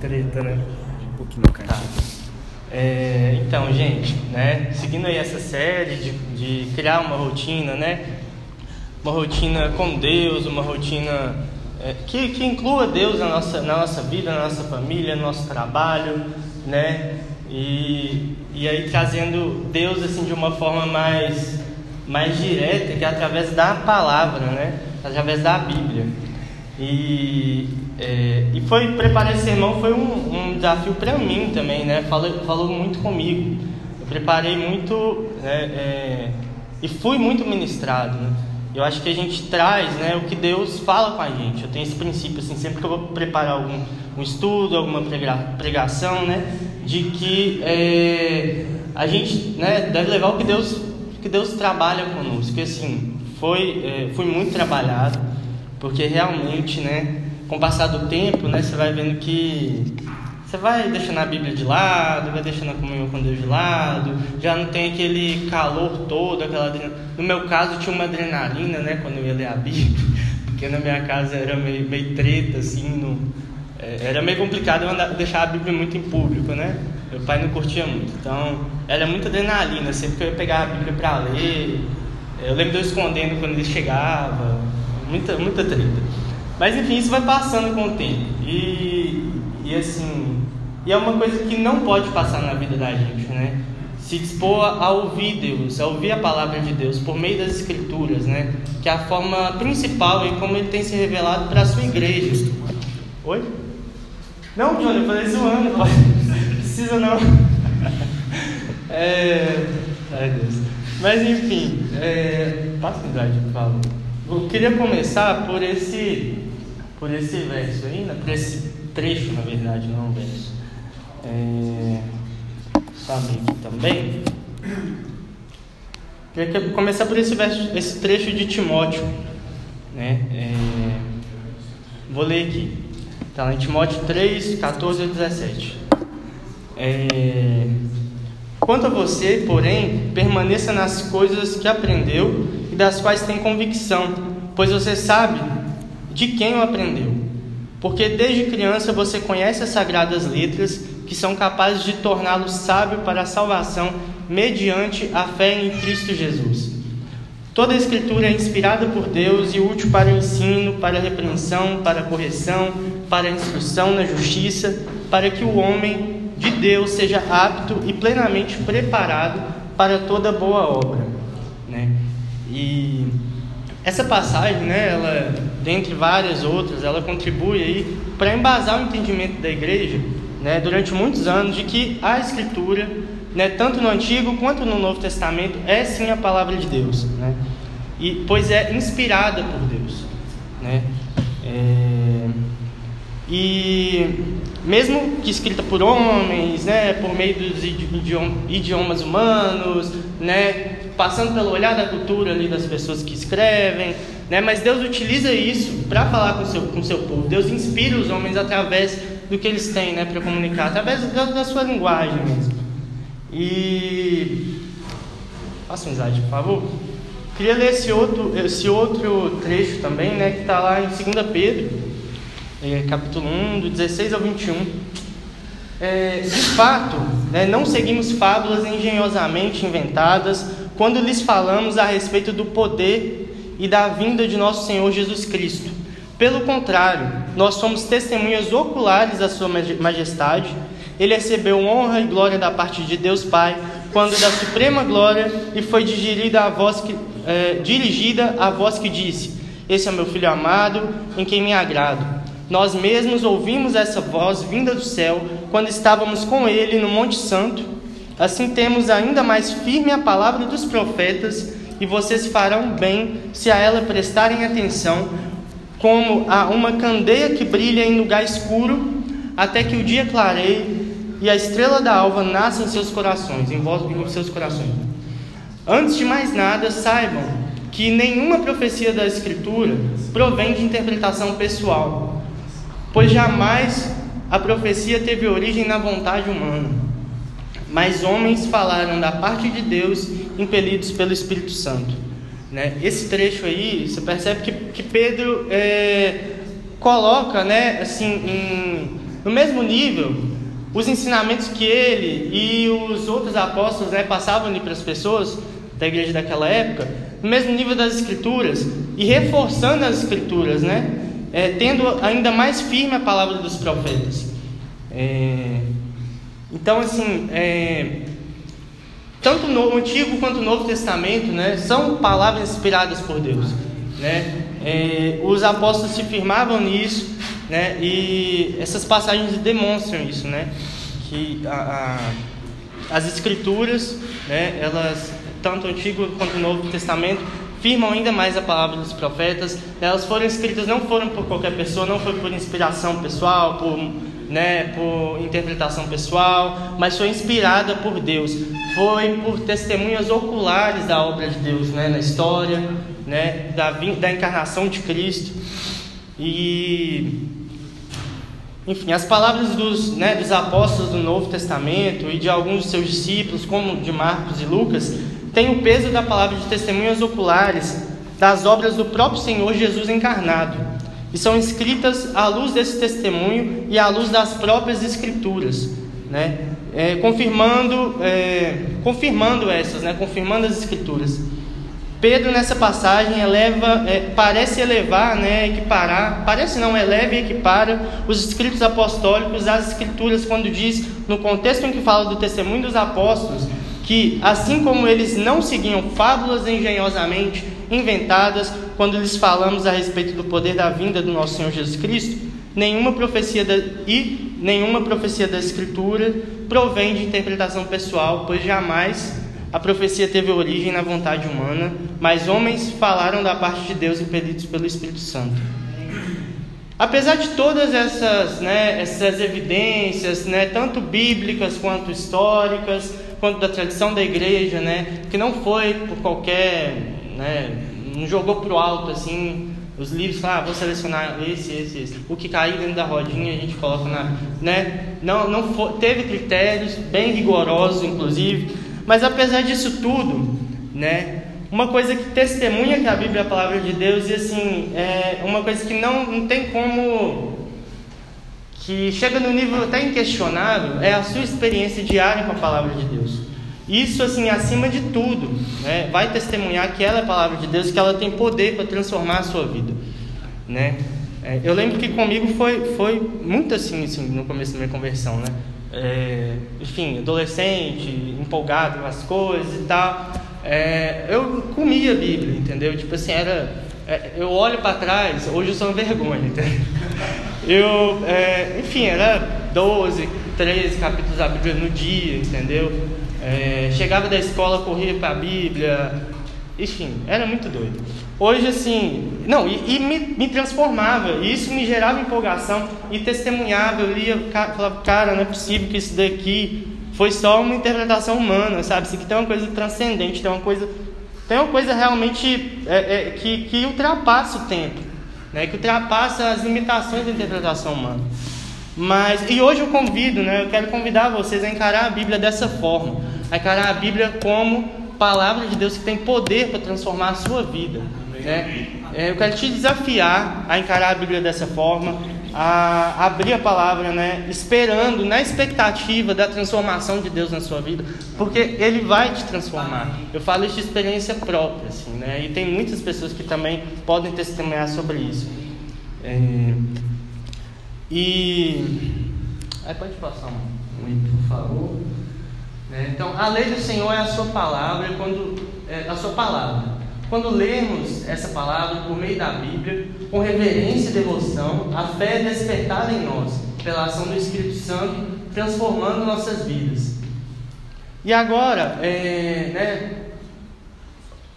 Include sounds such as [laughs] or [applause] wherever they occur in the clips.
treta, né? Um pouquinho no Tá. É, então, gente, né, seguindo aí essa série de, de criar uma rotina, né, uma rotina com Deus, uma rotina é, que, que inclua Deus na nossa, na nossa vida, na nossa família, no nosso trabalho, né, e, e aí trazendo Deus assim de uma forma mais, mais direta, que é através da palavra, né, através da Bíblia. E, é, e foi preparar esse sermão foi um, um desafio para mim também, né? Falou, falou muito comigo. Eu preparei muito né, é, e fui muito ministrado. Né? Eu acho que a gente traz né, o que Deus fala com a gente. Eu tenho esse princípio assim, sempre que eu vou preparar algum um estudo, alguma pregação, né, de que é, a gente né, deve levar o que Deus que Deus trabalha conosco. Que assim foi é, foi muito trabalhado porque realmente, né, com o passar do tempo, né, você vai vendo que você vai deixando a Bíblia de lado, vai deixando a comunhão com Deus de lado, já não tem aquele calor todo, aquela adrenalina. No meu caso tinha uma adrenalina, né, quando eu ia ler a Bíblia, [laughs] porque na minha casa era meio, meio treta, assim, no, é, era meio complicado eu andar, deixar a Bíblia muito em público, né? Meu pai não curtia muito, então era muita adrenalina, sempre que eu ia pegar a Bíblia para ler, eu lembro de eu escondendo quando ele chegava, muita, muita treta. Mas enfim, isso vai passando com o tempo. E, e assim, e é uma coisa que não pode passar na vida da gente, né? Se dispor a ouvir Deus, a ouvir a palavra de Deus por meio das Escrituras, né? Que é a forma principal e como ele tem se revelado para a sua igreja. Oi? Não, Johnny, eu falei zoando, não [laughs] precisa não. É. Ai Deus. Mas enfim, é... passa o slide, por favor. Eu queria começar por esse, por esse verso aí, né? por esse trecho, na verdade, não verso. É, sabe aqui também. Queria começar por esse verso, esse trecho de Timóteo, né? É, vou ler aqui. Está lá em Timóteo 3, 14 a 17. É, Quanto a você, porém, permaneça nas coisas que aprendeu e das quais tem convicção, pois você sabe de quem o aprendeu. Porque desde criança você conhece as sagradas letras que são capazes de torná-lo sábio para a salvação mediante a fé em Cristo Jesus. Toda a Escritura é inspirada por Deus e útil para o ensino, para a repreensão, para a correção, para a instrução na justiça, para que o homem de Deus seja apto e plenamente preparado para toda boa obra, né? E essa passagem, né, ela, dentre várias outras, ela contribui aí para embasar o entendimento da igreja, né, durante muitos anos de que a escritura, né, tanto no Antigo quanto no Novo Testamento, é sim a palavra de Deus, né? E pois é inspirada por Deus, né? É, e mesmo que escrita por homens, né, por meio dos idiomas humanos, né, passando pelo olhar da cultura ali das pessoas que escrevem, né, mas Deus utiliza isso para falar com seu com seu povo. Deus inspira os homens através do que eles têm, né, para comunicar, através da, da, sua linguagem mesmo. E passa um slide, por favor. Queria ler esse outro esse outro trecho também, né, que está lá em 2 Pedro é, capítulo 1, do 16 ao 21. É, de fato, né, não seguimos fábulas engenhosamente inventadas quando lhes falamos a respeito do poder e da vinda de nosso Senhor Jesus Cristo. Pelo contrário, nós somos testemunhas oculares da Sua Majestade. Ele recebeu honra e glória da parte de Deus Pai, quando da suprema glória lhe foi dirigida a voz que, é, dirigida a voz que disse: Esse é meu filho amado, em quem me agrado. Nós mesmos ouvimos essa voz vinda do céu quando estávamos com ele no Monte Santo. Assim temos ainda mais firme a palavra dos profetas, e vocês farão bem se a ela prestarem atenção, como a uma candeia que brilha em lugar escuro, até que o dia clareie e a estrela da alva nasça em seus corações, em, vós, em seus corações. Antes de mais nada, saibam que nenhuma profecia da Escritura provém de interpretação pessoal pois jamais a profecia teve origem na vontade humana, mas homens falaram da parte de Deus, impelidos pelo Espírito Santo. Né? Esse trecho aí, você percebe que, que Pedro é, coloca, né, assim, em, No mesmo nível, os ensinamentos que ele e os outros apóstolos né, passavam para as pessoas da igreja daquela época, no mesmo nível das escrituras e reforçando as escrituras, né, é, tendo ainda mais firme a palavra dos profetas. É, então, assim, é, tanto no Antigo quanto o Novo Testamento, né, são palavras inspiradas por Deus, né? É, os apóstolos se firmavam nisso, né? E essas passagens demonstram isso, né? Que a, a, as escrituras, né? Elas tanto o Antigo quanto o Novo Testamento firmam ainda mais a palavra dos profetas. Elas foram escritas não foram por qualquer pessoa, não foi por inspiração pessoal, por né, por interpretação pessoal, mas foi inspirada por Deus. Foi por testemunhas oculares da obra de Deus, né, na história, né, da, da encarnação de Cristo. E enfim, as palavras dos, né, dos apóstolos do Novo Testamento e de alguns de seus discípulos, como de Marcos e Lucas, têm o peso da palavra de testemunhas oculares das obras do próprio Senhor Jesus encarnado e são escritas à luz desse testemunho e à luz das próprias Escrituras, né? É, confirmando, é, confirmando essas, né? confirmando as Escrituras. Pedro nessa passagem eleva, é, parece elevar, né, equiparar, parece não, eleva e equipara os escritos apostólicos às escrituras quando diz, no contexto em que fala do testemunho dos apóstolos, que assim como eles não seguiam fábulas engenhosamente inventadas quando lhes falamos a respeito do poder da vinda do nosso Senhor Jesus Cristo, nenhuma profecia da, e nenhuma profecia da Escritura provém de interpretação pessoal, pois jamais a profecia teve origem na vontade humana, mas homens falaram da parte de Deus impedidos pelo Espírito Santo. Apesar de todas essas, né, essas evidências, né, tanto bíblicas quanto históricas, quanto da tradição da igreja, né, que não foi por qualquer, né, não jogou para o alto assim os livros, ah, vou selecionar esse, esse, esse. O que cair dentro da rodinha a gente coloca na, né? Não, não teve critérios bem rigorosos, inclusive. Mas apesar disso tudo, né? Uma coisa que testemunha que a Bíblia é a palavra de Deus e assim é uma coisa que não, não tem como que chega no nível até inquestionável é a sua experiência diária com a palavra de Deus. Isso, assim, acima de tudo, né, vai testemunhar que ela é a palavra de Deus, que ela tem poder para transformar a sua vida, né? É, eu lembro que comigo foi, foi muito assim, assim, no começo da minha conversão, né? É, enfim, adolescente, empolgado com as coisas e tal. É, eu comia a Bíblia, entendeu? Tipo assim, era. É, eu olho para trás, hoje eu sou uma vergonha, entendeu? Eu, é, enfim, era 12, 13 capítulos da Bíblia no dia, entendeu? É, chegava da escola, corria para a Bíblia, enfim, era muito doido. Hoje, assim, não, e, e me, me, transformava, e isso me gerava empolgação e testemunhava. Eu lia, falava, cara, não é possível que isso daqui foi só uma interpretação humana, sabe? Isso aqui tem uma coisa transcendente, tem uma coisa, tem uma coisa realmente é, é, que, que ultrapassa o tempo né, que ultrapassa as limitações da interpretação humana. Mas, e hoje eu convido, né, eu quero convidar vocês a encarar a Bíblia dessa forma, a encarar a Bíblia como palavra de Deus que tem poder para transformar a sua vida. Né? É, eu quero te desafiar a encarar a Bíblia dessa forma, a abrir a palavra, né, esperando, na expectativa da transformação de Deus na sua vida, porque Ele vai te transformar. Eu falo isso de experiência própria, assim, né, e tem muitas pessoas que também podem testemunhar sobre isso. É, e aí pode passar um, um por favor. É, então, a lei do Senhor é a sua palavra, quando é, a sua palavra. Quando lemos essa palavra por meio da Bíblia, com reverência e devoção, a fé é despertada em nós, pela ação do Espírito Santo, transformando nossas vidas. E agora, é, né,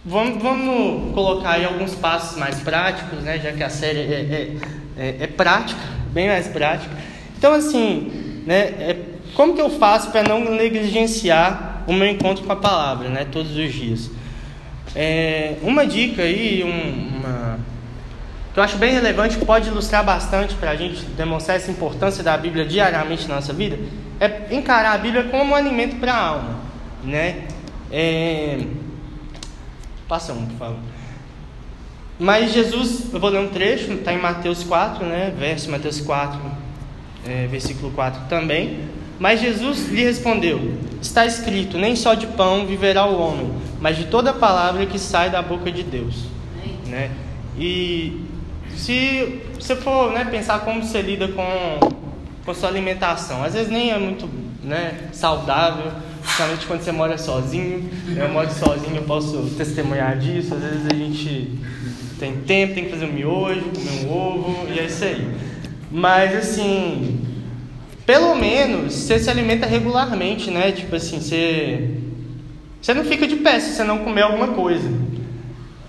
vamos, vamos, colocar aí alguns passos mais práticos, né, já que a série é, é, é, é prática, bem mais prática. Então, assim, né, é, como que eu faço para não negligenciar o meu encontro com a palavra, né, todos os dias? É, uma dica aí, um, uma, que eu acho bem relevante, que pode ilustrar bastante para a gente demonstrar essa importância da Bíblia diariamente na nossa vida, é encarar a Bíblia como um alimento para a alma. Né? É, passa um, por favor. Mas Jesus, eu vou ler um trecho, está em Mateus 4, né? verso Mateus 4, é, versículo 4 também. Mas Jesus lhe respondeu: Está escrito: Nem só de pão viverá o homem, mas de toda palavra que sai da boca de Deus. Né? E se você for né, pensar como você lida com, com sua alimentação, às vezes nem é muito né, saudável, principalmente quando você mora sozinho. Eu moro sozinho, eu posso testemunhar disso. Às vezes a gente tem tempo, tem que fazer um miojo, comer um ovo, e é isso aí. Mas assim, pelo menos você se alimenta regularmente, né? Tipo assim, você, você não fica de pé se você não comer alguma coisa.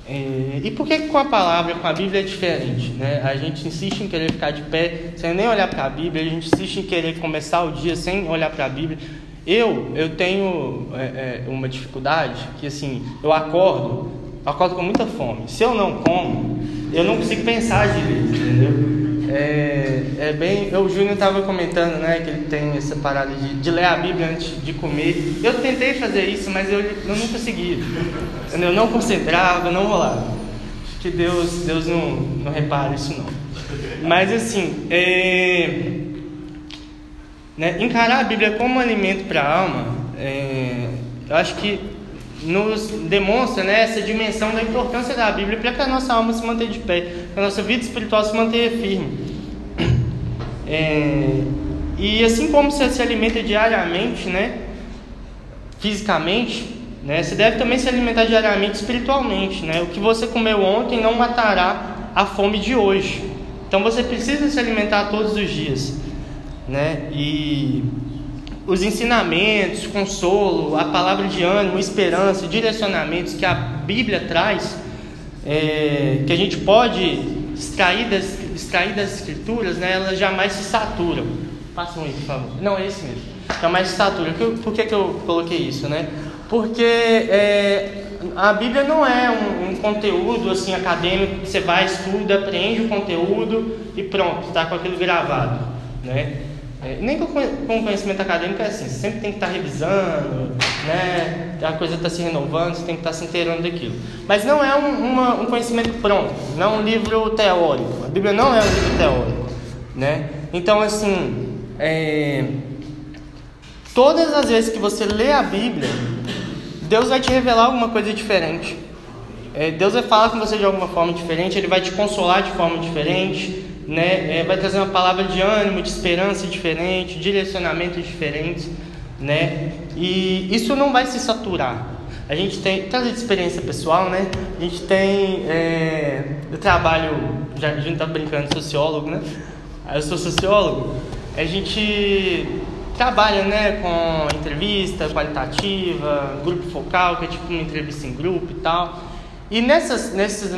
É, e por que com a palavra, com a Bíblia é diferente? Né? A gente insiste em querer ficar de pé sem nem olhar para a Bíblia, a gente insiste em querer começar o dia sem olhar para a Bíblia. Eu, eu tenho é, é, uma dificuldade que assim, eu acordo, acordo com muita fome. Se eu não como, eu não consigo pensar direito, entendeu? É, é bem. O Júnior estava comentando, né, que ele tem essa parada de, de, ler a Bíblia antes de comer. Eu tentei fazer isso, mas eu, eu não conseguia. Eu não concentrava, não rolava. Acho que Deus, Deus não, não repara isso não. Mas assim, é, né, encarar a Bíblia como alimento para a alma, é, eu acho que nos demonstra né, essa dimensão da importância da Bíblia para que a nossa alma se mantenha de pé, para a nossa vida espiritual se mantenha firme. É, e assim como você se alimenta diariamente, né, fisicamente, né, você deve também se alimentar diariamente espiritualmente. Né? O que você comeu ontem não matará a fome de hoje. Então você precisa se alimentar todos os dias. Né? E os ensinamentos, consolo, a palavra de ânimo, esperança, direcionamentos que a Bíblia traz, é, que a gente pode extrair das, extrair das Escrituras, né, elas jamais se saturam. Passa um aí, por favor. Não, é esse mesmo. Jamais se saturam. Por que, que eu coloquei isso? Né? Porque é, a Bíblia não é um, um, conteúdo assim acadêmico que você vai, estuda, aprende o conteúdo e pronto, está com aquilo gravado. Né? É, nem com, conhecimento acadêmico é assim, você sempre tem que estar tá revisando, né? a coisa está se renovando, você tem que estar tá se inteirando daquilo. Mas não é um, uma, um conhecimento pronto, não é um livro teórico. A Bíblia não é um livro teórico. Né? Então, assim, é, todas as vezes que você lê a Bíblia, Deus vai te revelar alguma coisa diferente. É, Deus vai falar com você de alguma forma diferente, Ele vai te consolar de forma diferente né? É, vai trazer uma palavra de ânimo, de esperança diferente, direcionamentos diferentes, né? E isso não vai se saturar. A gente tem, traz de experiência pessoal, né? A gente tem, é, eu trabalho, já a gente tá brincando, sociólogo, né? Eu sou sociólogo. A gente trabalha, né, com entrevista qualitativa, grupo focal, que é tipo uma entrevista em grupo e tal. E nessas, nesses,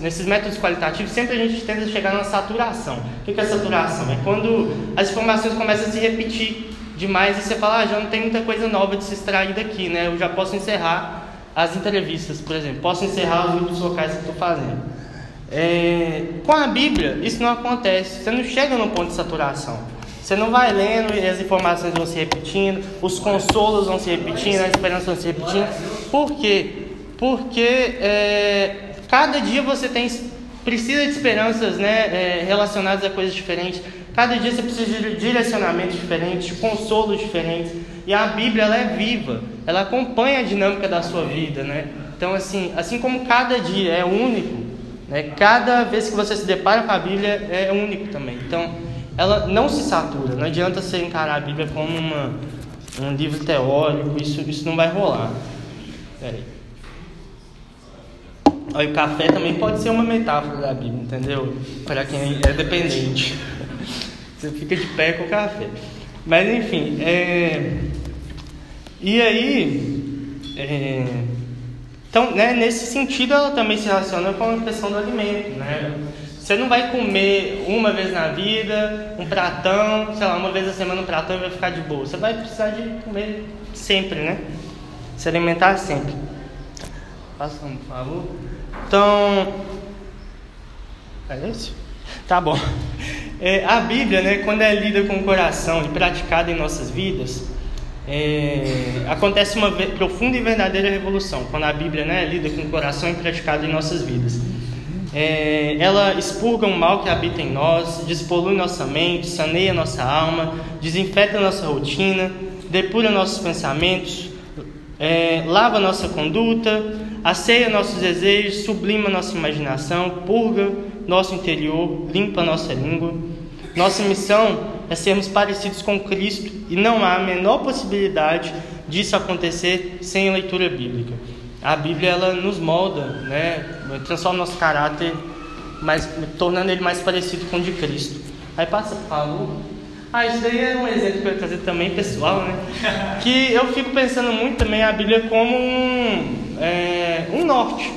nesses métodos qualitativos, sempre a gente tenta chegar na saturação. O que é saturação? É quando as informações começam a se repetir demais e você fala, ah, já não tem muita coisa nova de se extrair daqui, né? Eu já posso encerrar as entrevistas, por exemplo. Posso encerrar os grupos locais que estou fazendo. É, com a Bíblia, isso não acontece. Você não chega no ponto de saturação. Você não vai lendo e as informações vão se repetindo, os consolos vão se repetindo, a esperança vão se repetindo. Por quê? Porque é, cada dia você tem precisa de esperanças né, é, relacionadas a coisas diferentes. Cada dia você precisa de direcionamentos diferentes, de consolos diferentes. E a Bíblia ela é viva, ela acompanha a dinâmica da sua vida, né? Então assim, assim como cada dia é único, né? Cada vez que você se depara com a Bíblia é único também. Então ela não se satura. Não adianta você encarar a Bíblia como uma, um livro teórico. Isso isso não vai rolar. Peraí. Aí o café também pode ser uma metáfora da Bíblia, entendeu? Para quem é dependente. [laughs] Você fica de pé com o café. Mas enfim, é... e aí, é... então, né, nesse sentido, ela também se relaciona com a questão do alimento, né? Você não vai comer uma vez na vida, um pratão, sei lá, uma vez a semana um pratão e vai ficar de boa. Você vai precisar de comer sempre, né? Se alimentar sempre. Passando, por favor. Então, é esse? Tá bom. É, a Bíblia, né, quando é lida com o coração e praticada em nossas vidas, é, acontece uma profunda e verdadeira revolução. Quando a Bíblia né, é lida com o coração e praticada em nossas vidas. é, ela expurga o mal que habita em nós, despolui nossa mente, saneia nossa alma, desinfeta nossa rotina, depura nossos pensamentos, é, lava nossa conduta, asseia nossos desejos, sublima nossa imaginação, purga nosso interior, limpa nossa língua. Nossa missão é sermos parecidos com Cristo e não há a menor possibilidade disso acontecer sem a leitura bíblica. A Bíblia ela nos molda, né? transforma nosso caráter, mais, tornando ele mais parecido com o de Cristo. Aí passa, favor. Ah, isso daí é um exemplo que eu ia trazer também pessoal, né? [laughs] Que eu fico pensando muito também a Bíblia como um, é, um norte,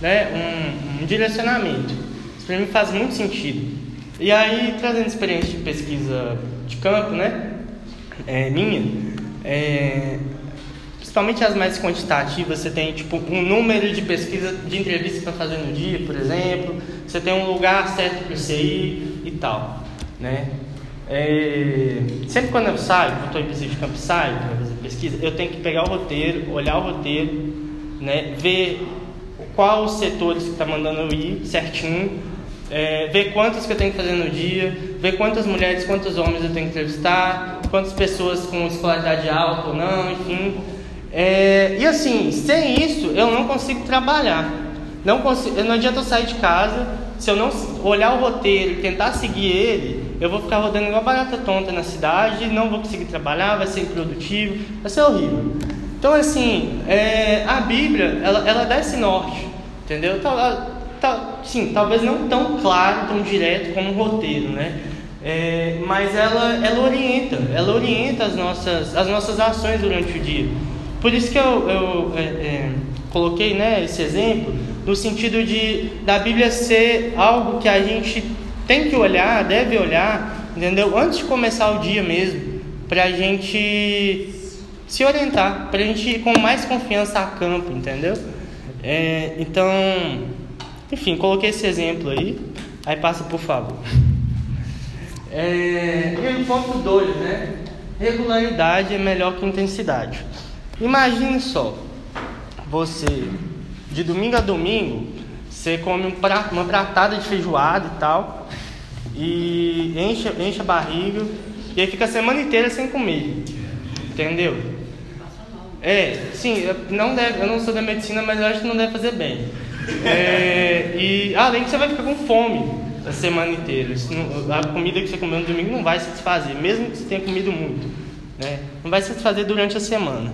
né? Um, um direcionamento. Isso para mim faz muito sentido. E aí, trazendo experiência de pesquisa de campo, né? É, minha, é, principalmente as mais quantitativas, você tem tipo um número de pesquisa de entrevistas para fazer no dia, por exemplo, você tem um lugar certo para você ir e tal, né? É, sempre quando eu saio, eu estou em pesquisa de campo saio para fazer pesquisa, eu tenho que pegar o roteiro, olhar o roteiro, né, ver qual os setores que está mandando eu ir certinho, é, ver quantos que eu tenho que fazer no dia, ver quantas mulheres, quantos homens eu tenho que entrevistar, quantas pessoas com escolaridade alta ou não, enfim. É, e assim, sem isso eu não consigo trabalhar. Não, consigo, não adianta eu sair de casa, se eu não olhar o roteiro e tentar seguir ele, eu vou ficar rodando igual barata tonta na cidade, não vou conseguir trabalhar, vai ser improdutivo, vai ser horrível. Então, assim, é, a Bíblia, ela, ela dá esse norte, entendeu? Tá, tá, sim, talvez não tão claro, tão direto como um roteiro, né? É, mas ela, ela orienta, ela orienta as nossas, as nossas ações durante o dia. Por isso que eu, eu é, é, coloquei né, esse exemplo, no sentido de da Bíblia ser algo que a gente tem que olhar, deve olhar, entendeu? Antes de começar o dia mesmo, para a gente se orientar, para a gente ir com mais confiança a campo, entendeu? É, então, enfim, coloquei esse exemplo aí, aí passa por favor. É, e o ponto 2, né? Regularidade é melhor que intensidade. Imagine só, você de domingo a domingo, você come um prato, uma pratada de feijoada e tal, e enche, enche a barriga, e aí fica a semana inteira sem comer. Entendeu? É, sim, não deve, eu não sou da medicina, mas eu acho que não deve fazer bem. É, e além que você vai ficar com fome a semana inteira. Não, a comida que você comeu no domingo não vai satisfazer, mesmo que você tenha comido muito. Né? Não vai satisfazer durante a semana.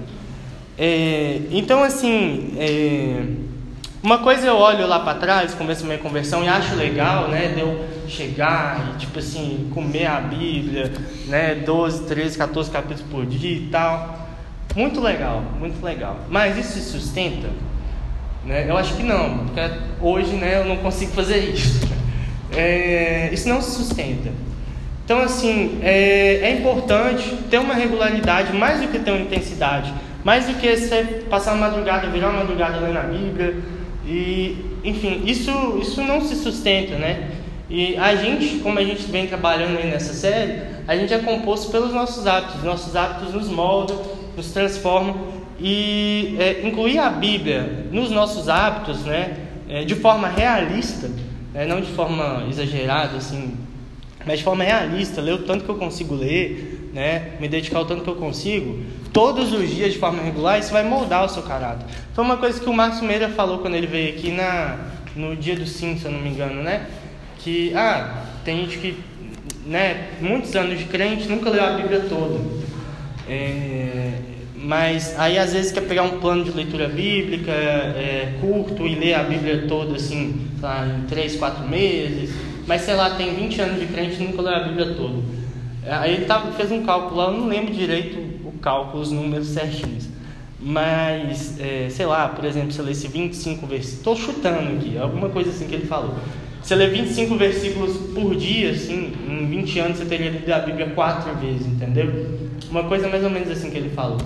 É, então, assim, é, uma coisa eu olho lá para trás, começo minha conversão e acho legal, né, de eu chegar e, tipo assim, comer a Bíblia, né, 12, 13, 14 capítulos por dia e tal. Muito legal, muito legal. Mas isso se sustenta? Né? Eu acho que não, porque hoje, né, eu não consigo fazer isso. [laughs] É, isso não se sustenta. Então, assim, é, é importante ter uma regularidade mais do que ter uma intensidade mais do que você passar uma madrugada, virar uma madrugada lendo a Bíblia. E, enfim, isso, isso não se sustenta, né? E a gente, como a gente vem trabalhando aí nessa série, a gente é composto pelos nossos hábitos. Nossos hábitos nos moldam, nos transformam. E é, incluir a Bíblia nos nossos hábitos, né? É, de forma realista, né, não de forma exagerada, assim, mas de forma realista, ler o tanto que eu consigo ler, né? Me dedicar o tanto que eu consigo, todos os dias de forma regular, isso vai moldar o seu caráter. Foi uma coisa que o Márcio Meira falou quando ele veio aqui na, no dia do sim, se eu não me engano, né? Que, ah, tem gente que, né, muitos anos de crente, nunca leu a Bíblia toda. É, mas aí às vezes quer pegar um plano de leitura bíblica é, curto e ler a Bíblia toda assim, lá, em 3, 4 meses. Mas sei lá, tem 20 anos de crente e nunca leu a Bíblia toda. Aí ele tava, fez um cálculo lá, eu não lembro direito cálculo os números certinhos. Mas, é, sei lá, por exemplo, se eu lesse 25 versículos, estou chutando aqui, alguma coisa assim que ele falou. Se eu ler 25 versículos por dia, assim, em 20 anos você teria lido a Bíblia quatro vezes, entendeu? Uma coisa mais ou menos assim que ele falou.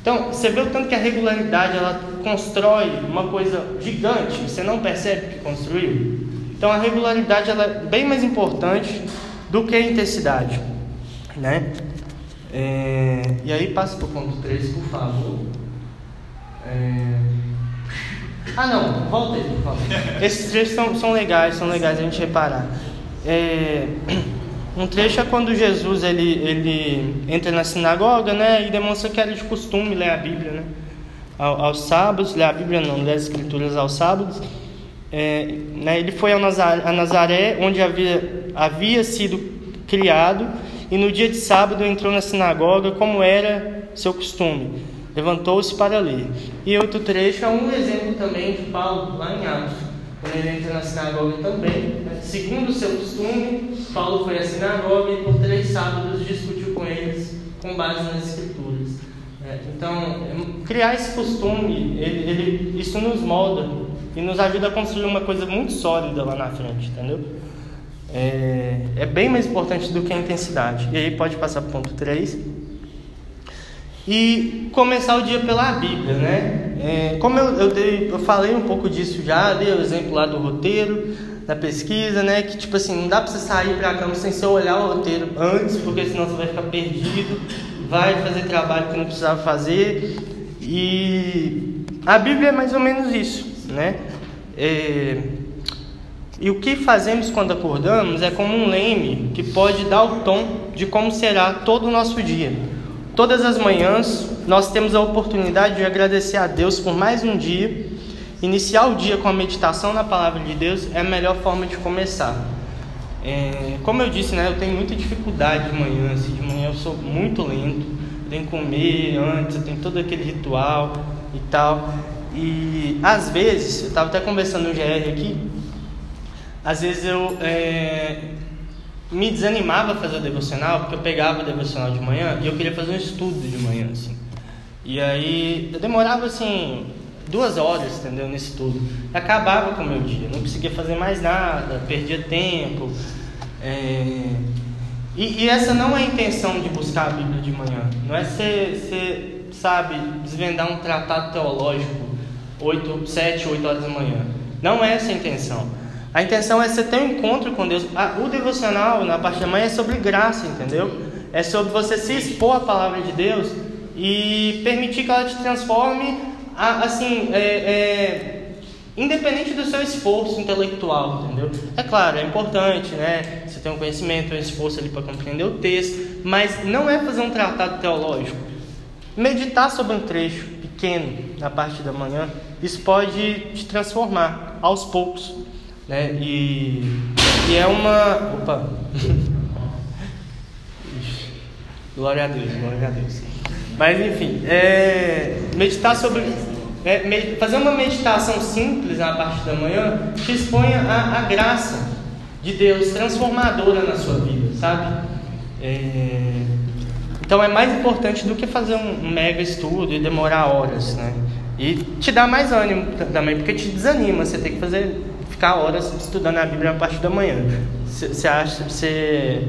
Então, você vê o tanto que a regularidade ela constrói uma coisa gigante, você não percebe que construiu. Então, a regularidade ela é bem mais importante do que a intensidade, né? É, e aí passa para o ponto 3, por favor. É, Ah, não, volta aí, volta. Esses trechos são, são legais, são legais a gente reparar. É, um trecho é quando Jesus ele, ele entra na sinagoga, né, e demonstra que era de costume ler a Bíblia, né, aos sábados, ler a Bíblia não, ler as Escrituras aos sábados. É, né, ele foi a Nazaré, a Nazaré, onde havia, havia sido criado, e no dia de sábado entrou na sinagoga, como era seu costume. Levantou-se para ler. E outro trecho é um exemplo também de Paulo, lá em Atos, quando ele entra na sinagoga também. Né? Segundo o seu costume, Paulo foi à sinagoga e por três sábados discutiu com eles com base nas Escrituras. É, então, criar esse costume, ele, ele, isso nos molda e nos ajuda a construir uma coisa muito sólida lá na frente, entendeu? É, é bem mais importante do que a intensidade. E aí pode passar para o ponto 3. E começar o dia pela Bíblia, né? É, como eu, eu, dei, eu falei um pouco disso já, dei o exemplo lá do roteiro, da pesquisa, né? Que tipo assim, não dá para você sair para a cama sem você olhar o roteiro antes, porque senão você vai ficar perdido, vai fazer trabalho que não precisava fazer. E a Bíblia é mais ou menos isso, né? É, e o que fazemos quando acordamos é como um leme que pode dar o tom de como será todo o nosso dia. Todas as manhãs nós temos a oportunidade de agradecer a Deus por mais um dia. Iniciar o dia com a meditação na palavra de Deus é a melhor forma de começar. É, como eu disse, né, eu tenho muita dificuldade de manhã. Assim, de manhã eu sou muito lento. Eu tenho que comer antes, eu tenho todo aquele ritual e tal. E às vezes, eu estava até conversando no GR aqui, às vezes eu é, me desanimava a fazer o devocional, porque eu pegava o devocional de manhã e eu queria fazer um estudo de manhã, assim. E aí eu demorava assim duas horas, entendeu, nesse estudo. Acabava com o meu dia, não conseguia fazer mais nada, perdia tempo. É... E, e, essa não é a intenção de buscar a Bíblia de manhã. Não é ser, sabe, desvendar um tratado teológico 8, 7, 8 horas da manhã. Não é essa a intenção. A intenção é você ter um encontro com Deus. o devocional na parte da manhã é sobre graça, entendeu? É sobre você se expor à palavra de Deus e permitir que ela te transforme, assim, é, é, independente do seu esforço intelectual, entendeu? É claro, é importante, né? Você tem um conhecimento, um esforço ali para compreender o texto, mas não é fazer um tratado teológico. Meditar sobre um trecho pequeno na parte da manhã, isso pode te transformar aos poucos. Né? E, e é uma. Opa! [laughs] glória a Deus, glória a Deus. Mas enfim, é, meditar sobre. É, fazer uma meditação simples na parte da manhã te expõe a, a graça de Deus transformadora na sua vida, sabe? É, então é mais importante do que fazer um mega estudo e demorar horas, né? E te dá mais ânimo também, porque te desanima, você tem que fazer ficar horas estudando a Bíblia a partir da manhã. Você acha, você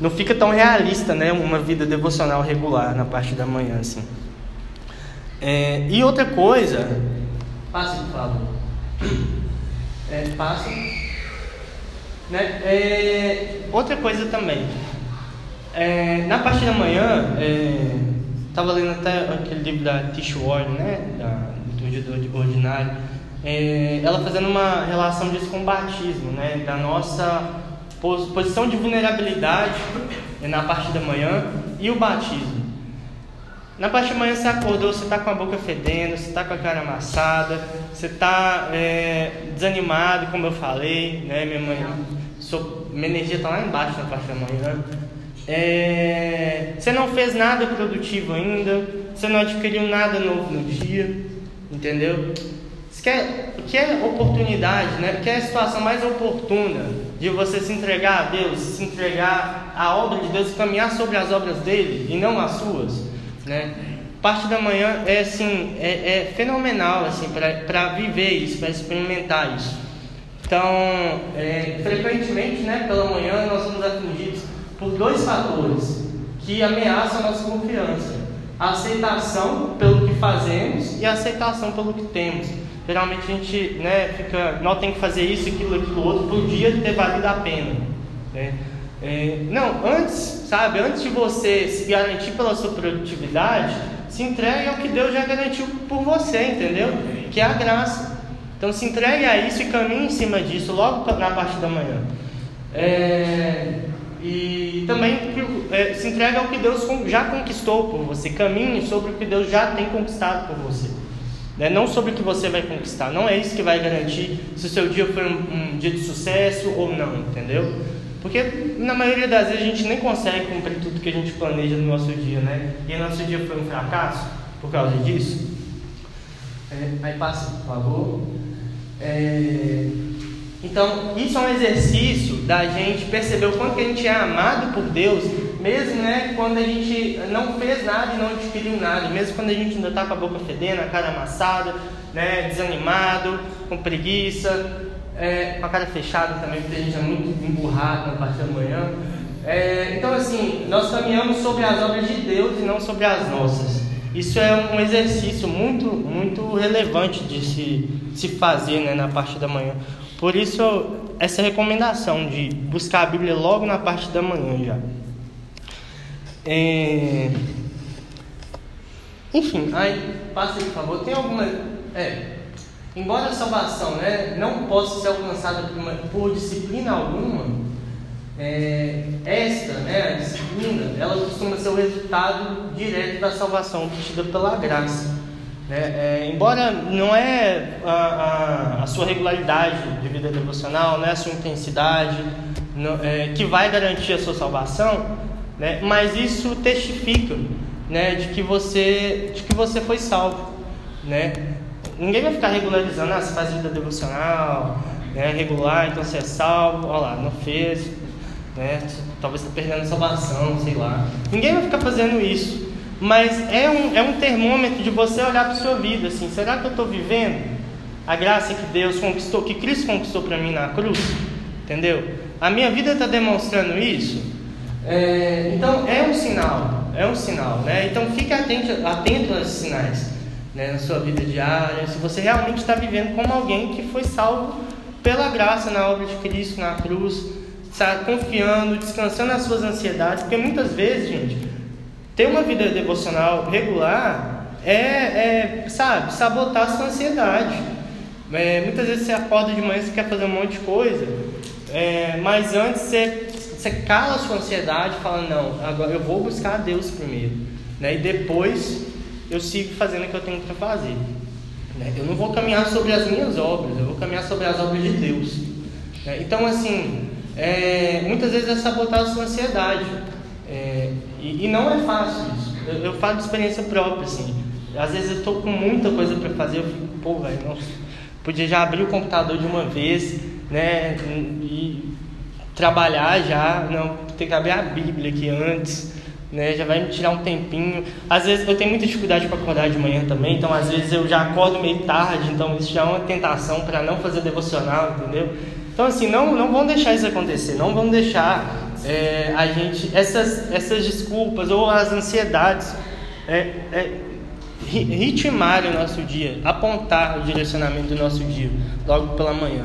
não fica tão realista, né? Uma vida devocional regular na parte da manhã, assim. É, e outra coisa, passe por favor. É, passa. Né? É, outra coisa também. É, na parte da manhã, estava é, lendo até aquele livro da Tish Ward, né? Da liturgia ordinário é, ela fazendo uma relação disso com o batismo, né? Da nossa posição de vulnerabilidade na parte da manhã e o batismo. Na parte da manhã você acordou, você está com a boca fedendo, você está com a cara amassada, você está é, desanimado, como eu falei, né? Minha, mãe, minha energia está lá embaixo na parte da manhã. É, você não fez nada produtivo ainda, você não adquiriu nada novo no dia, entendeu? Quer, quer oportunidade, né? quer a situação mais oportuna de você se entregar a Deus, se entregar à obra de Deus caminhar sobre as obras dele e não as suas, né? Parte da manhã é assim, é, é fenomenal assim para viver isso, para experimentar isso. Então, é, frequentemente, né, pela manhã nós somos atingidos por dois fatores que ameaçam a nossa confiança: a aceitação pelo que fazemos e a aceitação pelo que temos. Geralmente a gente né, fica, nós tem que fazer isso, aquilo, aquilo outro, por dia ter valido a pena. Né? É, não, antes, sabe, antes de você se garantir pela sua produtividade, se entregue ao que Deus já garantiu por você, entendeu? Que é a graça. Então se entregue a isso e caminhe em cima disso logo na parte da manhã. É, e também é, se entregue ao que Deus já conquistou por você. Caminhe sobre o que Deus já tem conquistado por você. Né? Não sobre o que você vai conquistar. Não é isso que vai garantir se o seu dia foi um, um dia de sucesso ou não, entendeu? Porque na maioria das vezes a gente nem consegue cumprir tudo que a gente planeja no nosso dia, né? E nosso dia foi um fracasso por causa disso. É, aí passa, por favor. É, então, isso é um exercício da gente perceber o quanto que a gente é amado por Deus, mesmo né, quando a gente não fez nada e não adquiriu nada, mesmo quando a gente ainda está com a boca fedendo, a cara amassada, né, desanimado, com preguiça, é, com a cara fechada também, porque a gente é muito emburrado na parte da manhã. É, então, assim, nós caminhamos sobre as obras de Deus e não sobre as nossas. Isso é um exercício muito, muito relevante de se, se fazer né, na parte da manhã. Por isso, essa recomendação de buscar a Bíblia logo na parte da manhã já. É... Enfim, aí, passe por favor. Tem alguma. É, Embora a salvação né, não possa ser alcançada por, uma, por disciplina alguma, é, esta, né, a disciplina, ela costuma ser o resultado direto da salvação obtida pela graça. Né? É, embora não é a, a, a, sua regularidade de vida devocional, não é a sua intensidade não, é, que vai garantir a sua salvação, né? mas isso testifica né, de, que você, de que você foi salvo. Né? Ninguém vai ficar regularizando, ah, você faz vida devocional, né, regular, então você é salvo, olha lá, não fez, né, talvez está perdendo a salvação, sei lá. Ninguém vai ficar fazendo isso. Mas é um, é um termômetro de você olhar para a sua vida, assim, será que eu estou vivendo a graça que Deus conquistou, que Cristo conquistou para mim na cruz? Entendeu? A minha vida está demonstrando isso? É, então é um sinal, é um sinal, né? Então fique atento, atento a esses sinais né, na sua vida diária, se você realmente está vivendo como alguém que foi salvo pela graça na obra de Cristo, na cruz, está confiando, descansando nas suas ansiedades, porque muitas vezes, gente, ter uma vida devocional regular é, é sabe, sabotar a sua ansiedade. É, muitas vezes você acorda de manhã e quer fazer um monte de coisa, é, mas antes você, você cala a sua ansiedade e fala: Não, agora eu vou buscar a Deus primeiro, né, e depois eu sigo fazendo o que eu tenho para fazer. Né? Eu não vou caminhar sobre as minhas obras, eu vou caminhar sobre as obras de Deus. Né? Então, assim, é, muitas vezes é sabotar a sua ansiedade. É, e, e, não é fácil isso. Eu, eu falo de experiência própria, assim. Às vezes eu estou com muita coisa para fazer, eu fico, pô, velho, não. Podia já abrir o computador de uma vez, né? E trabalhar já, não, tem que abrir a Bíblia aqui antes né? Já vai me tirar um tempinho. Às vezes eu tenho muita dificuldade para acordar de manhã também, então às vezes eu já acordo meio tarde, então isso já é uma tentação para não fazer devocional, entendeu? Então assim, não, não vão deixar isso acontecer, não vão deixar é, a gente essas essas desculpas ou as ansiedades é, é, o nosso dia, apontar o direcionamento do nosso dia logo pela manhã,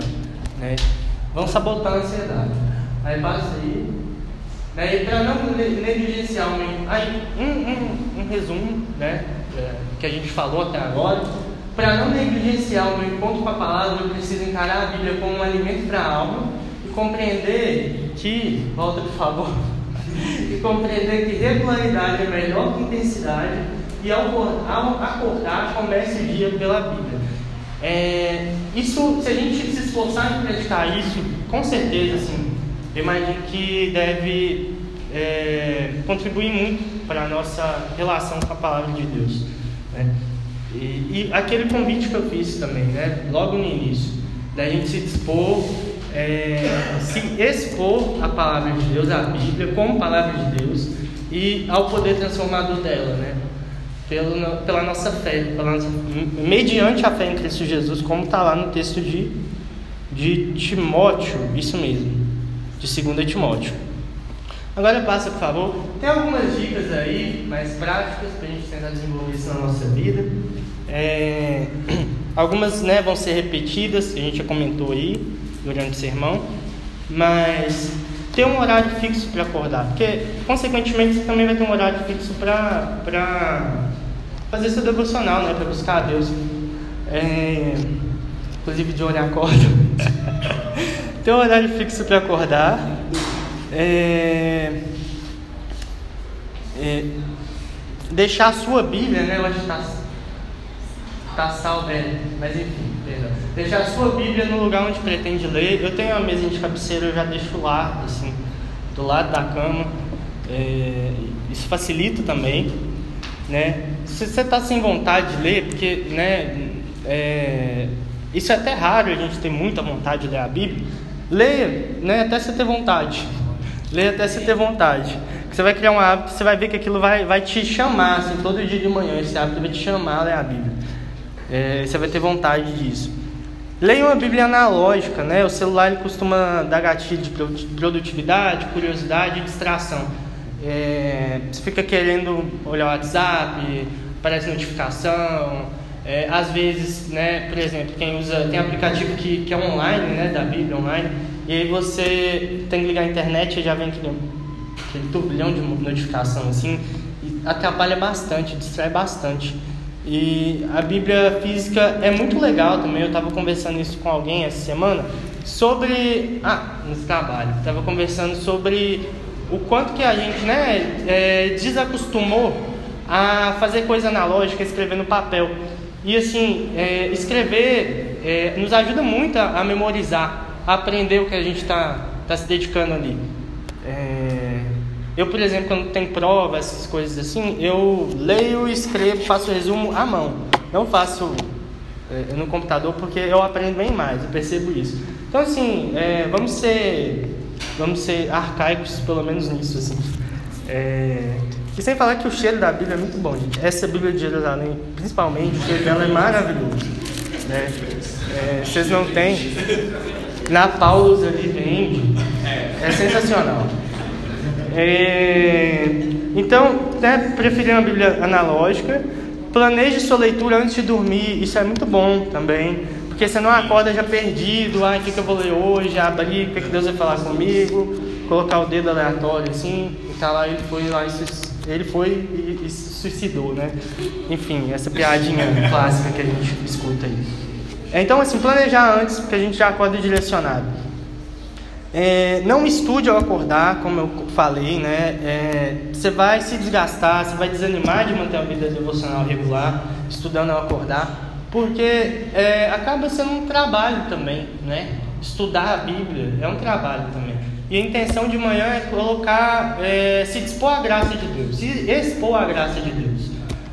né? Vão sabotar a ansiedade. Aí passa aí né? E para não negligenciar um, aí, um, um, um resumo né, é, que a gente falou até agora, para não negligenciar o meu encontro com a palavra, eu preciso encarar a Bíblia como um alimento para a alma e compreender que, volta por favor, [laughs] e compreender que regularidade é melhor que intensidade e ao, ao acordar comece o dia pela Bíblia. É, isso, se a gente se esforçar em praticar isso, com certeza, assim, imagino que deve é, contribuir muito para a nossa relação com a palavra de Deus. Né? E, e, aquele convite que eu fiz também, né? logo no início, da gente se dispor, é, se expor à palavra de Deus, à Bíblia, como palavra de Deus e ao poder transformador dela, né? Pela, pela nossa fé, pela nossa, mediante a fé em Cristo Jesus, como está lá no texto de, de Timóteo, isso mesmo de 2 Timóteo. Agora passa, por favor. Tem algumas dicas aí, mais práticas, para a gente tentar desenvolver isso na nossa vida. É, [clears throat] algumas né, vão ser repetidas, a gente já comentou aí durante o sermão. Mas ter um horário fixo para acordar, porque consequentemente você também vai ter um horário fixo para fazer seu devocional, né, para buscar a Deus. É, inclusive de olhar acorda. [laughs] Tem um horário fixo para acordar. É, é, deixar a sua Bíblia, né? Eu acho que está tá salva, é, mas enfim, perdão. Deixar a sua Bíblia no lugar onde pretende ler. Eu tenho uma mesa de cabeceira, eu já deixo lá, assim, do lado da cama. É, isso facilita também, né? Se você está sem vontade de ler, porque, né? É, isso é até raro a gente ter muita vontade de ler a Bíblia. Leia, né? Até você ter vontade. Leia até você ter vontade. Você vai criar um hábito, você vai ver que aquilo vai, vai te chamar, assim, todo dia de manhã, esse hábito vai te chamar a ler a Bíblia. É, você vai ter vontade disso. Leia uma Bíblia analógica, né? O celular ele costuma dar gatilho de produtividade, curiosidade e distração. É, você fica querendo olhar o WhatsApp, aparece notificação. É, às vezes, né, por exemplo, quem usa tem aplicativo que, que é online, né, da Bíblia online, e aí você tem que ligar a internet e já vem aquele, aquele turbilhão de notificação assim, e atrapalha bastante, distrai bastante. E a Bíblia física é muito legal também. Eu estava conversando isso com alguém essa semana sobre. Ah, no trabalho. Estava conversando sobre o quanto que a gente né, é, desacostumou a fazer coisa analógica, escrever no papel. E assim, é, escrever é, nos ajuda muito a, a, memorizar, a aprender o que a gente está tá se dedicando ali. É, eu, por exemplo, quando tem prova, essas coisas assim, eu leio, escrevo, faço resumo à mão. Não faço é, no computador porque eu aprendo bem mais, eu percebo isso. Então, assim, é, vamos ser vamos ser arcaicos, pelo menos nisso, assim. É... E sem falar que o cheiro da Bíblia é muito bom, gente. Essa Bíblia de Jerusalém, principalmente, o cheiro dela é maravilhoso. Né? É, vocês não têm. Na pausa ali vende. É sensacional. É... Então, né, preferir uma Bíblia analógica. Planeje sua leitura antes de dormir, isso é muito bom também. Porque você não acorda já perdido, ah, o que, que eu vou ler hoje, abrir, o que, que Deus vai falar comigo, colocar o dedo aleatório assim, e tá lá, ele foi lá e ele foi e, e se suicidou, né? Enfim, essa piadinha clássica que a gente escuta aí. Então, assim, planejar antes, porque a gente já acorda direcionado. É, não estude ao acordar, como eu falei, né? É, você vai se desgastar, você vai desanimar de manter a vida devocional regular, estudando ao acordar porque é, acaba sendo um trabalho também, né? Estudar a Bíblia é um trabalho também. E a intenção de manhã é colocar, é, se dispor à graça de Deus, se expor à graça de Deus.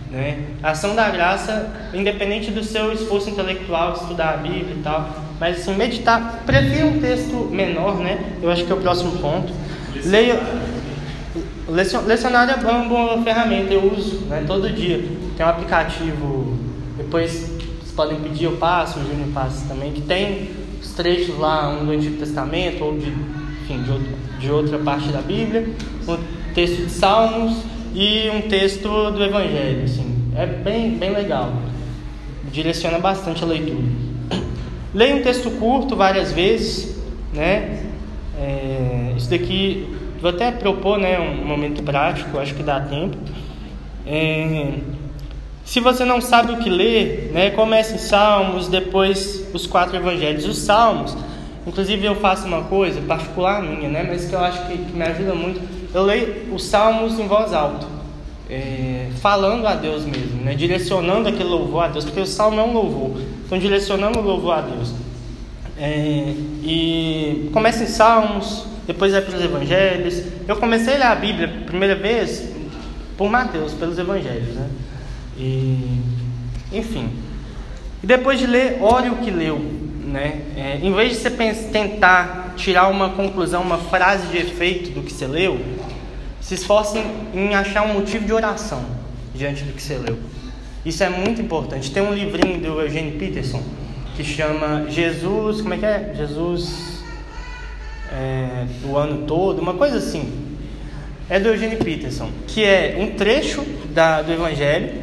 Né? A ação da graça, independente do seu esforço intelectual, estudar a Bíblia e tal, mas assim, meditar, prefiro um texto menor, né? Eu acho que é o próximo ponto. Leia. Lecionário é uma boa ferramenta, eu uso né, todo dia. Tem um aplicativo, depois podem pedir, eu passo, o Júnior passa também, que tem os trechos lá, um do Antigo Testamento ou de, enfim, de, de outra parte da Bíblia, um texto de Salmos e um texto do Evangelho, assim, é bem, bem legal, direciona bastante a leitura. [clears throat] Leia um texto curto várias vezes, né? É, isso daqui vou até propor, né, um momento prático, acho que dá tempo. É, se você não sabe o que ler, né, comece em Salmos, depois os quatro evangelhos. Os Salmos, inclusive eu faço uma coisa particular minha, né, mas que eu acho que, que me ajuda muito. Eu leio os Salmos em voz alta, é, falando a Deus mesmo, né, direcionando aquele louvor a Deus, porque o Salmo é um louvor, então direcionando o louvor a Deus. É, e comece em Salmos, depois vai para os Evangelhos. Eu comecei a ler a Bíblia primeira vez por Mateus, pelos Evangelhos, né? E, enfim. E depois de ler, ore o que leu. Né? É, em vez de você pensar, tentar tirar uma conclusão, uma frase de efeito do que você leu, se esforce em, em achar um motivo de oração diante do que você leu. Isso é muito importante. Tem um livrinho do Eugene Peterson que chama Jesus, como é que é? Jesus é, o ano todo, uma coisa assim. É do Eugene Peterson, que é um trecho da, do Evangelho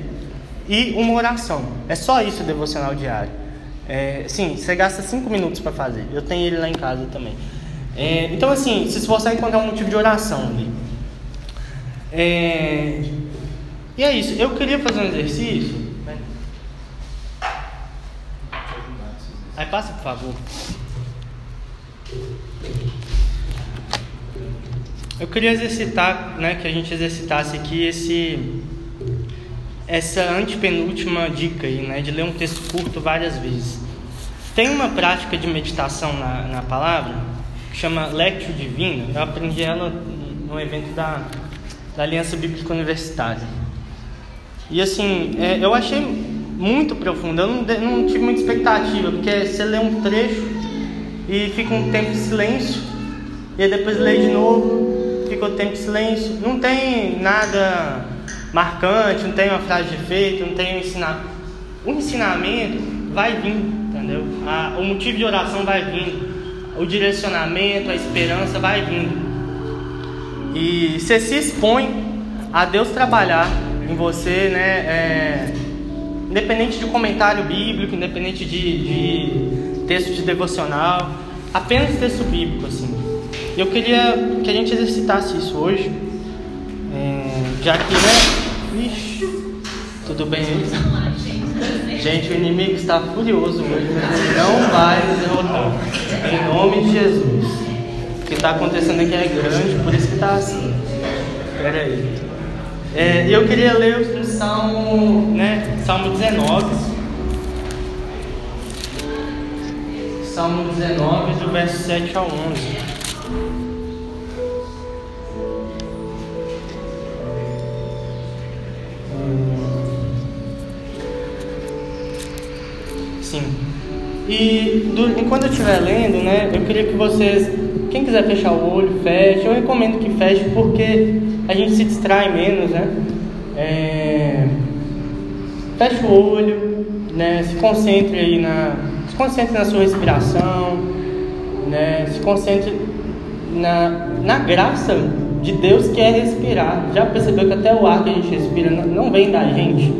e uma oração. É só isso o devocional diário. É, sim, você gasta cinco minutos para fazer. Eu tenho ele lá em casa também. É, então, assim, se esforçar em encontrar um motivo de oração ali. É, e é isso. Eu queria fazer um exercício. Aí passa, por favor. Eu queria exercitar, né, que a gente exercitasse aqui esse essa antepenúltima dica aí, né, de ler um texto curto várias vezes. Tem uma prática de meditação na, na palavra que chama Lectio Divina. Eu aprendi ela no evento da, da Aliança Bíblica Universitária. E assim, é, eu achei muito profundo. Eu não, não tive muita expectativa, porque você lê um trecho e fica um tempo de silêncio, e depois lê de novo, fica o tempo de silêncio. Não tem nada marcante, não tem uma frase de efeito, não tem um ensinamento. O ensinamento vai vindo, entendeu? A, o motivo de oração vai vindo, o direcionamento, a esperança vai vindo. E você se expõe a Deus trabalhar em você, né? É, independente de comentário bíblico, independente de, de texto de devocional, apenas texto bíblico, assim. Eu queria que a gente exercitasse isso hoje, é, já que, né? Ixi, tudo bem? Gente, o inimigo está furioso hoje, mas ele não vai nos derrotar. Em nome de Jesus. O que está acontecendo aqui é grande, por isso que está assim. Espera aí. É, eu queria ler o Salmo, né, Salmo 19. Salmo 19, do verso 7 ao 11. E do, enquanto eu estiver lendo, né, eu queria que vocês, quem quiser fechar o olho, feche. Eu recomendo que feche porque a gente se distrai menos, né? É... Feche o olho, né? Se concentre aí na, se concentre na sua respiração, né? Se concentre na, na graça de Deus que é respirar. Já percebeu que até o ar que a gente respira não vem da gente,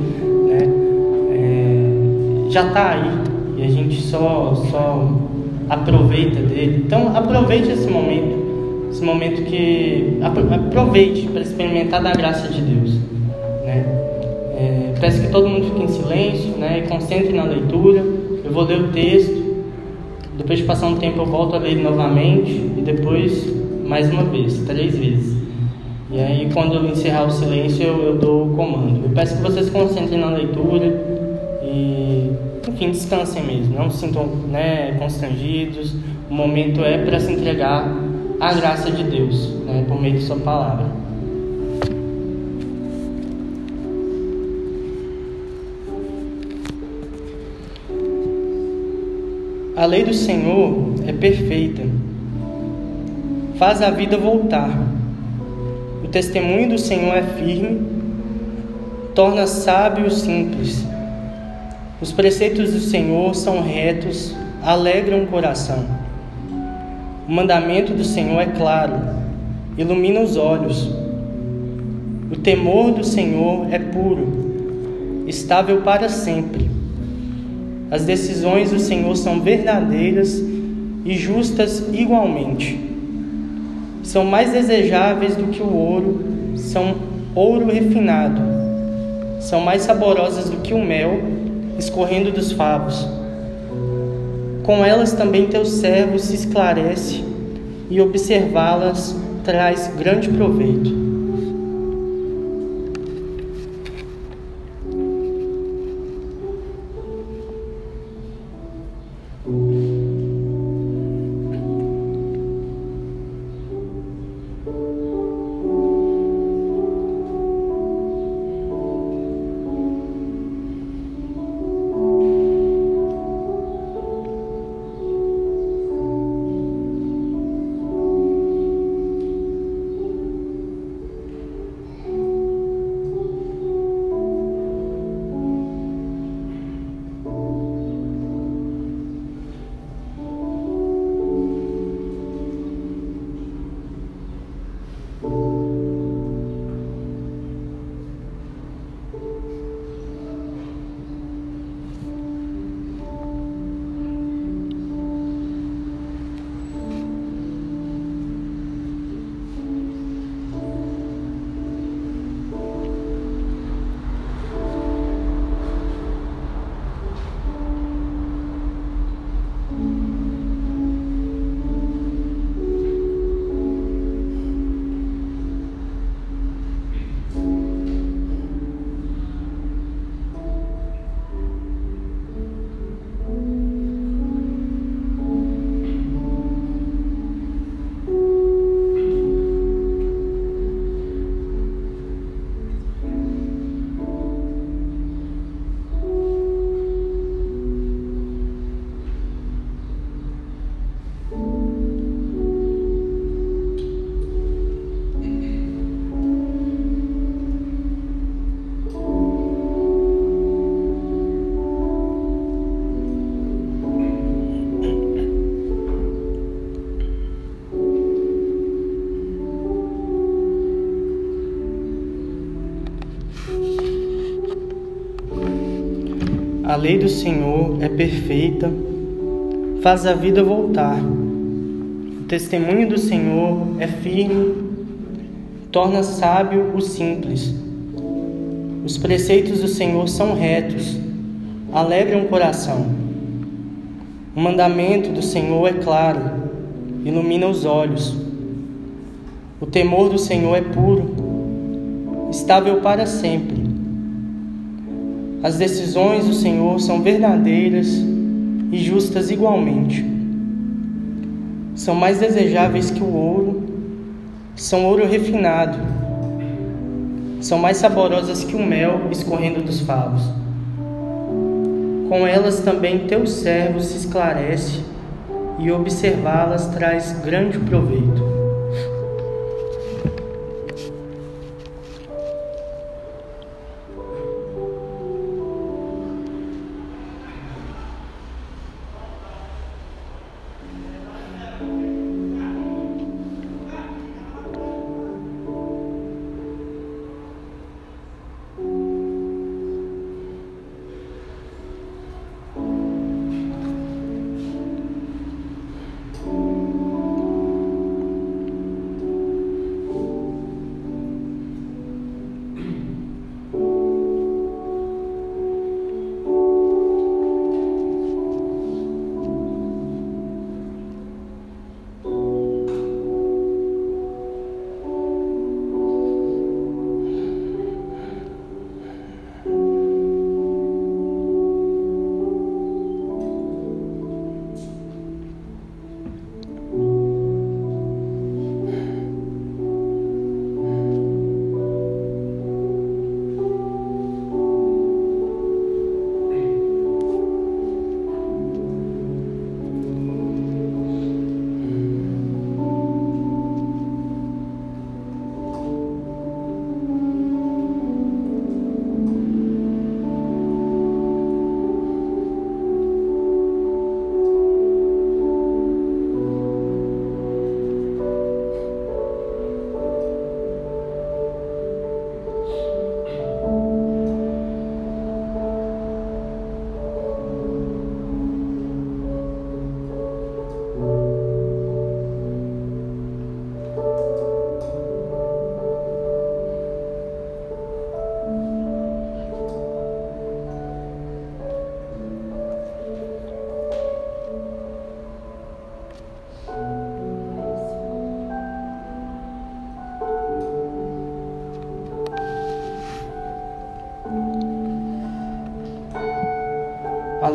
né? É... Já está aí e a gente só só aproveita dele. Então aproveite esse momento esse momento que aproveite para experimentar da graça de Deus. Né? É, peço que todo mundo fique em silêncio né, e concentre na leitura. Eu vou ler o texto, depois de passar um tempo eu volto a ler novamente e depois mais uma vez, três vezes. E aí quando eu encerrar o silêncio eu, eu dou o comando. Eu peço que vocês concentrem na leitura e, enfim, descansem mesmo, não se sintam né, constrangidos. O momento é para se entregar a graça de Deus, né, por meio de Sua palavra. A lei do Senhor é perfeita, faz a vida voltar. O testemunho do Senhor é firme, torna sábio o simples. Os preceitos do Senhor são retos, alegram o coração. O mandamento do Senhor é claro, ilumina os olhos. O temor do Senhor é puro, estável para sempre. As decisões do Senhor são verdadeiras e justas igualmente. São mais desejáveis do que o ouro, são ouro refinado. São mais saborosas do que o mel escorrendo dos favos com elas também teu servo se esclarece, e observá-las traz grande proveito. A lei do Senhor é perfeita, faz a vida voltar. O testemunho do Senhor é firme, torna sábio o simples. Os preceitos do Senhor são retos, alegram o coração. O mandamento do Senhor é claro, ilumina os olhos. O temor do Senhor é puro, estável para sempre. As decisões do Senhor são verdadeiras e justas igualmente. São mais desejáveis que o ouro, são ouro refinado. São mais saborosas que o mel escorrendo dos favos. Com elas também teu servo se esclarece e observá-las traz grande proveito.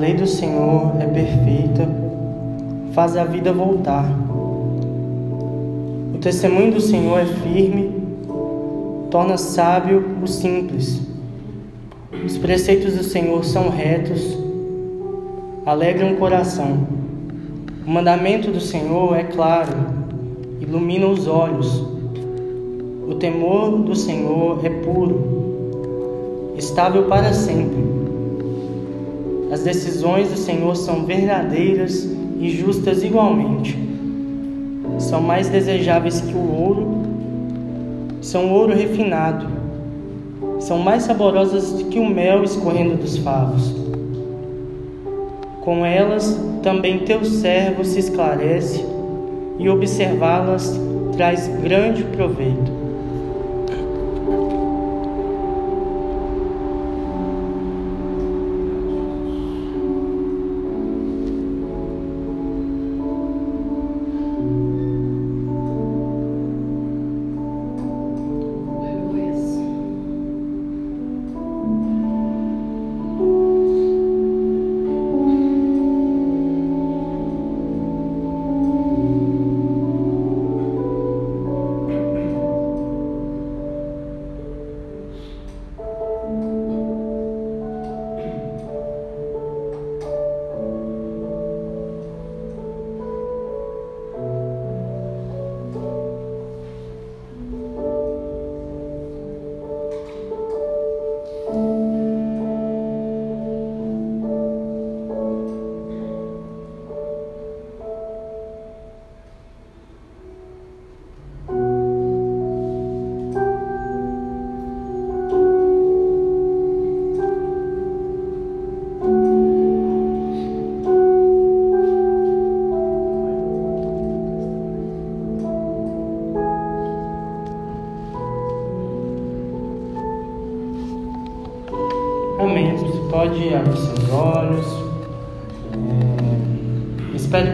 Lei do Senhor é perfeita, faz a vida voltar. O testemunho do Senhor é firme, torna sábio o simples. Os preceitos do Senhor são retos, alegram o coração. O mandamento do Senhor é claro, ilumina os olhos. O temor do Senhor é puro, estável para sempre. As decisões do Senhor são verdadeiras e justas igualmente. São mais desejáveis que o ouro, são ouro refinado. São mais saborosas que o mel escorrendo dos favos. Com elas também teu servo se esclarece e observá-las traz grande proveito.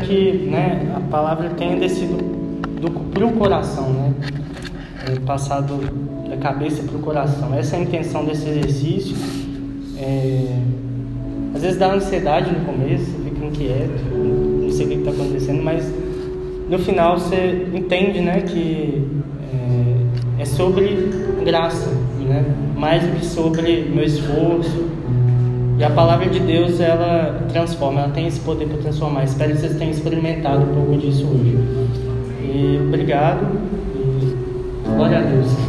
Que né, a palavra tenha descido para o coração, né? Passado da cabeça para o coração. Essa é a intenção desse exercício. É, às vezes dá ansiedade no começo, fica inquieto, não sei o que está acontecendo, mas no final você entende né, que é, é sobre graça, né? mais do que sobre meu esforço. E a palavra de Deus ela transforma, ela tem esse poder para transformar. Espero que vocês tenham experimentado um pouco disso hoje. E obrigado e glória a Deus.